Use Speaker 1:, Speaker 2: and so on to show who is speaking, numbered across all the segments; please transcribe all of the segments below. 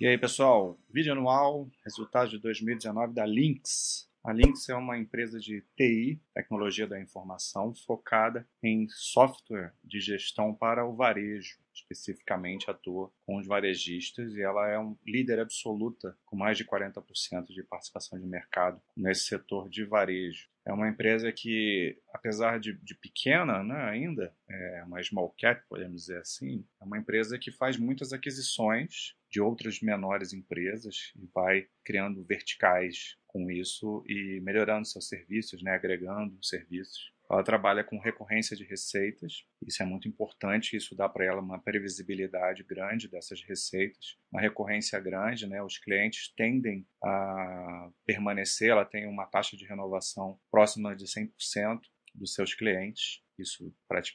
Speaker 1: E aí, pessoal, vídeo anual, resultados de 2019 da Lynx. A Lynx é uma empresa de TI, tecnologia da informação, focada em software de gestão para o varejo. Especificamente atua com os varejistas e ela é um líder absoluta, com mais de 40% de participação de mercado nesse setor de varejo. É uma empresa que, apesar de, de pequena né, ainda, é uma small cap, podemos dizer assim, é uma empresa que faz muitas aquisições de outras menores empresas e vai criando verticais com isso e melhorando seus serviços, né, agregando serviços. Ela trabalha com recorrência de receitas, isso é muito importante, isso dá para ela uma previsibilidade grande dessas receitas, uma recorrência grande, né? Os clientes tendem a permanecer, ela tem uma taxa de renovação próxima de 100% dos seus clientes isso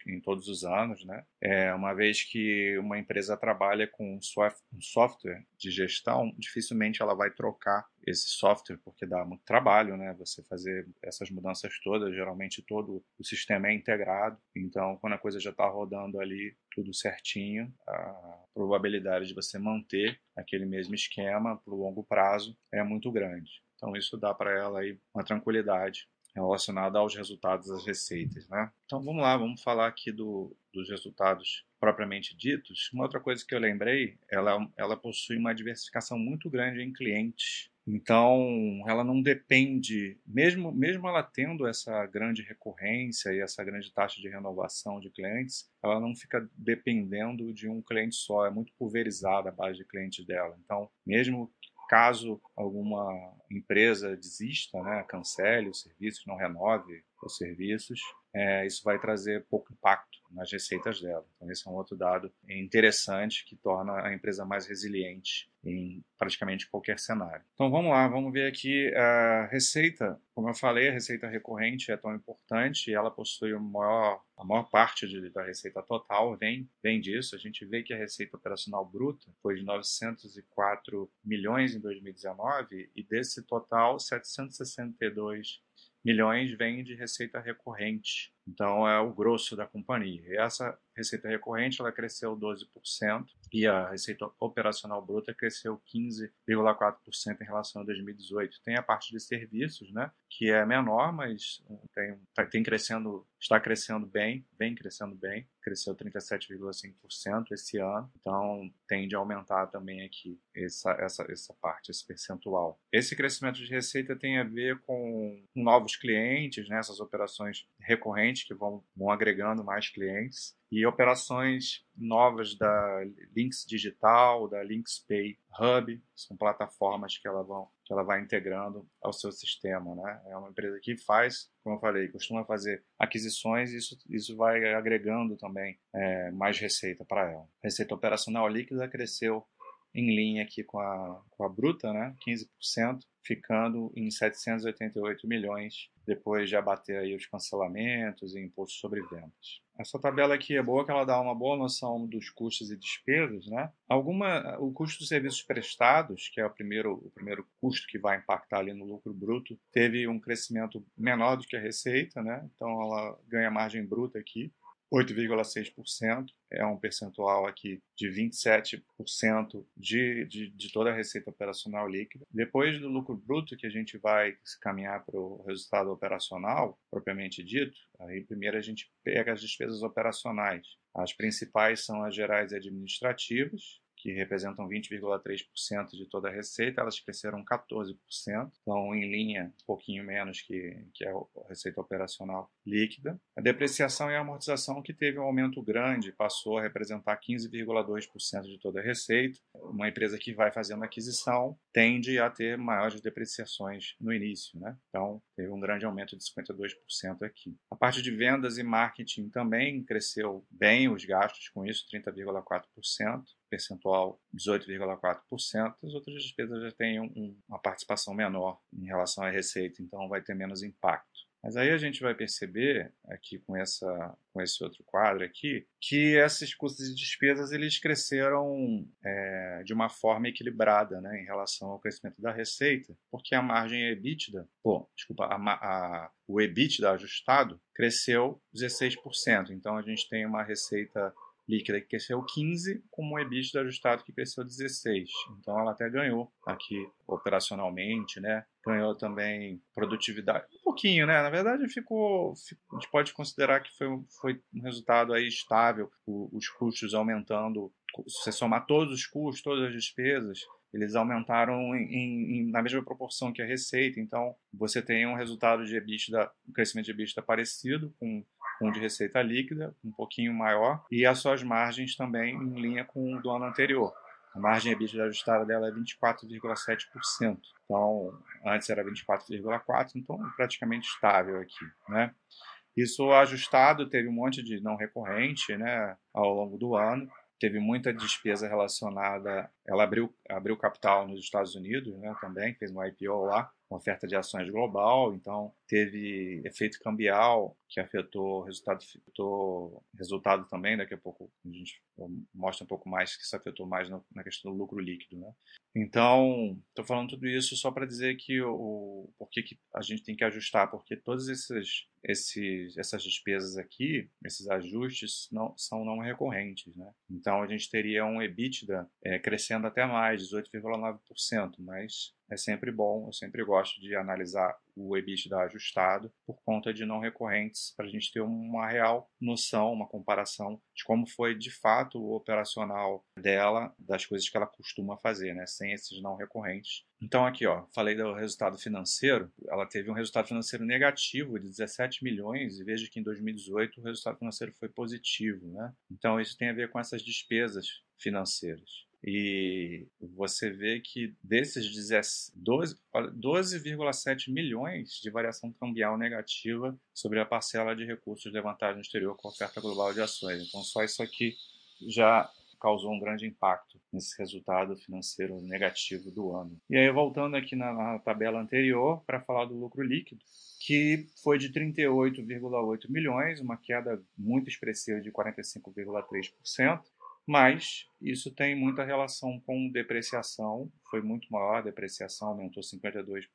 Speaker 1: em todos os anos, né? É, uma vez que uma empresa trabalha com um software de gestão, dificilmente ela vai trocar esse software, porque dá muito trabalho, né? Você fazer essas mudanças todas, geralmente todo o sistema é integrado, então quando a coisa já está rodando ali tudo certinho, a probabilidade de você manter aquele mesmo esquema o longo prazo é muito grande. Então isso dá para ela aí uma tranquilidade relacionada aos resultados das receitas. Né? Então vamos lá, vamos falar aqui do, dos resultados propriamente ditos. Uma outra coisa que eu lembrei, ela, ela possui uma diversificação muito grande em clientes. Então, ela não depende, mesmo, mesmo ela tendo essa grande recorrência e essa grande taxa de renovação de clientes, ela não fica dependendo de um cliente só, é muito pulverizada a base de clientes dela. Então, mesmo caso alguma empresa desista, né, cancele os serviços, não renove os serviços, é, isso vai trazer pouco impacto nas receitas dela. Então, esse é um outro dado interessante que torna a empresa mais resiliente em praticamente qualquer cenário. Então, vamos lá, vamos ver aqui a receita. Como eu falei, a receita recorrente é tão importante ela possui maior, a maior parte de, da receita total vem, vem disso. A gente vê que a receita operacional bruta foi de 904 milhões em 2019 e desse total, 762 milhões vem de receita recorrente. Então é o grosso da companhia. E essa receita recorrente ela cresceu 12% e a receita operacional bruta cresceu 15,4% em relação a 2018. Tem a parte de serviços, né, que é menor, mas tem, tá, tem crescendo, está crescendo bem, vem crescendo bem, cresceu 37,5% esse ano, então tende a aumentar também aqui essa, essa, essa parte, esse percentual. Esse crescimento de receita tem a ver com novos clientes, né, essas operações recorrentes que vão, vão agregando mais clientes e operações novas da Links Digital, da Links Pay Hub, são plataformas que ela, vão, que ela vai integrando ao seu sistema. Né? É uma empresa que faz, como eu falei, costuma fazer aquisições e isso, isso vai agregando também é, mais receita para ela. Receita operacional líquida cresceu em linha aqui com a, com a bruta, né? 15%, ficando em 788 milhões, depois de abater aí os cancelamentos e impostos sobre vendas. Essa tabela aqui é boa que ela dá uma boa noção dos custos e despesas, né? Alguma, o custo dos serviços prestados, que é o primeiro, o primeiro custo que vai impactar ali no lucro bruto, teve um crescimento menor do que a receita, né? Então ela ganha margem bruta aqui, 8,6%, é um percentual aqui de 27% de, de, de toda a receita operacional líquida. Depois do lucro bruto, que a gente vai caminhar para o resultado operacional, propriamente dito, aí primeiro a gente pega as despesas operacionais. As principais são as gerais e administrativas, que representam 20,3% de toda a receita, elas cresceram 14%, então em linha, um pouquinho menos que, que a receita operacional líquida. A depreciação e a amortização, que teve um aumento grande, passou a representar 15,2% de toda a receita. Uma empresa que vai fazendo aquisição tende a ter maiores depreciações no início, né? Então, teve um grande aumento de 52% aqui. A parte de vendas e marketing também cresceu bem os gastos com isso, 30,4% percentual 18,4%, as outras despesas já têm um, uma participação menor em relação à receita, então vai ter menos impacto. Mas aí a gente vai perceber aqui com, essa, com esse outro quadro aqui que esses custos e despesas eles cresceram é, de uma forma equilibrada né, em relação ao crescimento da receita, porque a margem EBITDA, pô, desculpa, a, a, o EBITDA ajustado cresceu 16%. Então a gente tem uma receita líquida que cresceu 15, com um EBITDA ajustado que cresceu 16. Então ela até ganhou aqui operacionalmente, né? Ganhou também produtividade, um pouquinho, né? Na verdade ficou, a gente pode considerar que foi, foi um resultado aí estável, os custos aumentando, se somar todos os custos, todas as despesas, eles aumentaram em, em, na mesma proporção que a receita. Então, você tem um resultado de EBITDA, um crescimento de EBITDA parecido com com de receita líquida, um pouquinho maior, e as suas margens também em linha com o do ano anterior. A margem EBITDA ajustada dela é 24,7%. Então, antes era 24,4%, então praticamente estável aqui, né? Isso ajustado teve um monte de não recorrente, né, ao longo do ano teve muita despesa relacionada. Ela abriu, abriu capital nos Estados Unidos né, também, fez um IPO lá, uma oferta de ações global, então teve efeito cambial que afetou o resultado, afetou resultado também, daqui a pouco a gente mostra um pouco mais que isso afetou mais na questão do lucro líquido. Né? Então, estou falando tudo isso só para dizer que o, por que, a gente tem que ajustar, porque todas esses, esses, essas despesas aqui, esses ajustes, não, são não recorrentes. Né? Então, a gente teria um EBITDA é, crescendo até mais, 18,9%, mas é sempre bom, eu sempre gosto de analisar o EBITDA ajustado por conta de não recorrentes, para a gente ter uma real noção, uma comparação de como foi de fato o operacional dela, das coisas que ela costuma fazer, né, sem esses não recorrentes. Então aqui, ó, falei do resultado financeiro, ela teve um resultado financeiro negativo de 17 milhões e veja que em 2018 o resultado financeiro foi positivo, né? Então isso tem a ver com essas despesas financeiras. E você vê que desses 12,7 12, milhões de variação cambial negativa sobre a parcela de recursos levantados no exterior com oferta global de ações. Então, só isso aqui já causou um grande impacto nesse resultado financeiro negativo do ano. E aí, voltando aqui na, na tabela anterior, para falar do lucro líquido, que foi de 38,8 milhões, uma queda muito expressiva de 45,3%. Mas isso tem muita relação com depreciação, foi muito maior, a depreciação aumentou 52%,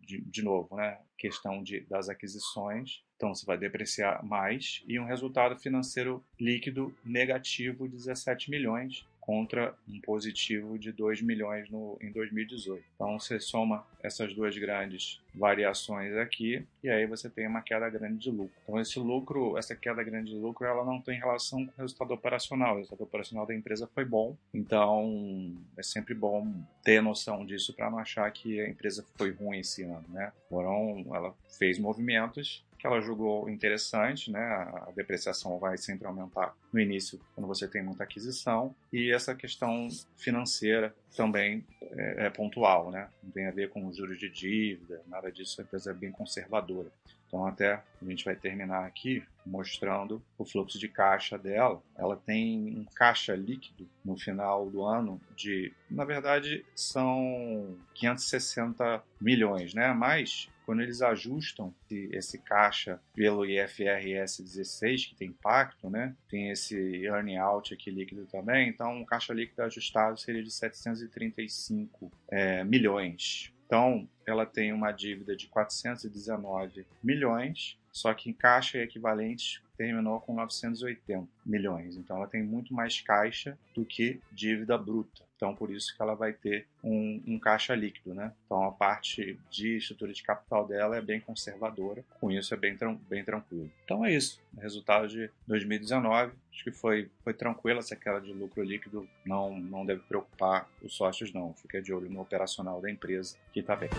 Speaker 1: de, de novo, né? questão de, das aquisições, então você vai depreciar mais, e um resultado financeiro líquido negativo de 17 milhões, contra um positivo de 2 milhões no, em 2018. Então você soma essas duas grandes variações aqui e aí você tem uma queda grande de lucro. Então esse lucro, essa queda grande de lucro, ela não tem relação com o resultado operacional. O resultado operacional da empresa foi bom, então é sempre bom ter noção disso para não achar que a empresa foi ruim esse ano, né? Foram, ela fez movimentos que ela julgou interessante, né? A depreciação vai sempre aumentar no início quando você tem muita aquisição e essa questão financeira também é, é pontual, né? Não tem a ver com os juros de dívida, nada disso. A empresa é bem conservadora. Então, até a gente vai terminar aqui mostrando o fluxo de caixa dela. Ela tem um caixa líquido no final do ano de, na verdade, são 560 milhões, né? Mas quando eles ajustam esse caixa pelo IFRS 16, que tem impacto, né? Tem esse earning out aqui líquido também, então o caixa líquido ajustado seria de 735 é, milhões. Então, ela tem uma dívida de 419 milhões, só que em caixa equivalente terminou com 980 milhões. Então, ela tem muito mais caixa do que dívida bruta. Então, por isso que ela vai ter um, um, caixa líquido, né? Então, a parte de estrutura de capital dela é bem conservadora. Com isso, é bem, bem tranquilo. Então, é isso. Resultado de 2019, acho que foi, foi tranquilo. Essa queda de lucro líquido não, não deve preocupar os sócios, não. Fica de olho no operacional da empresa, que está bem.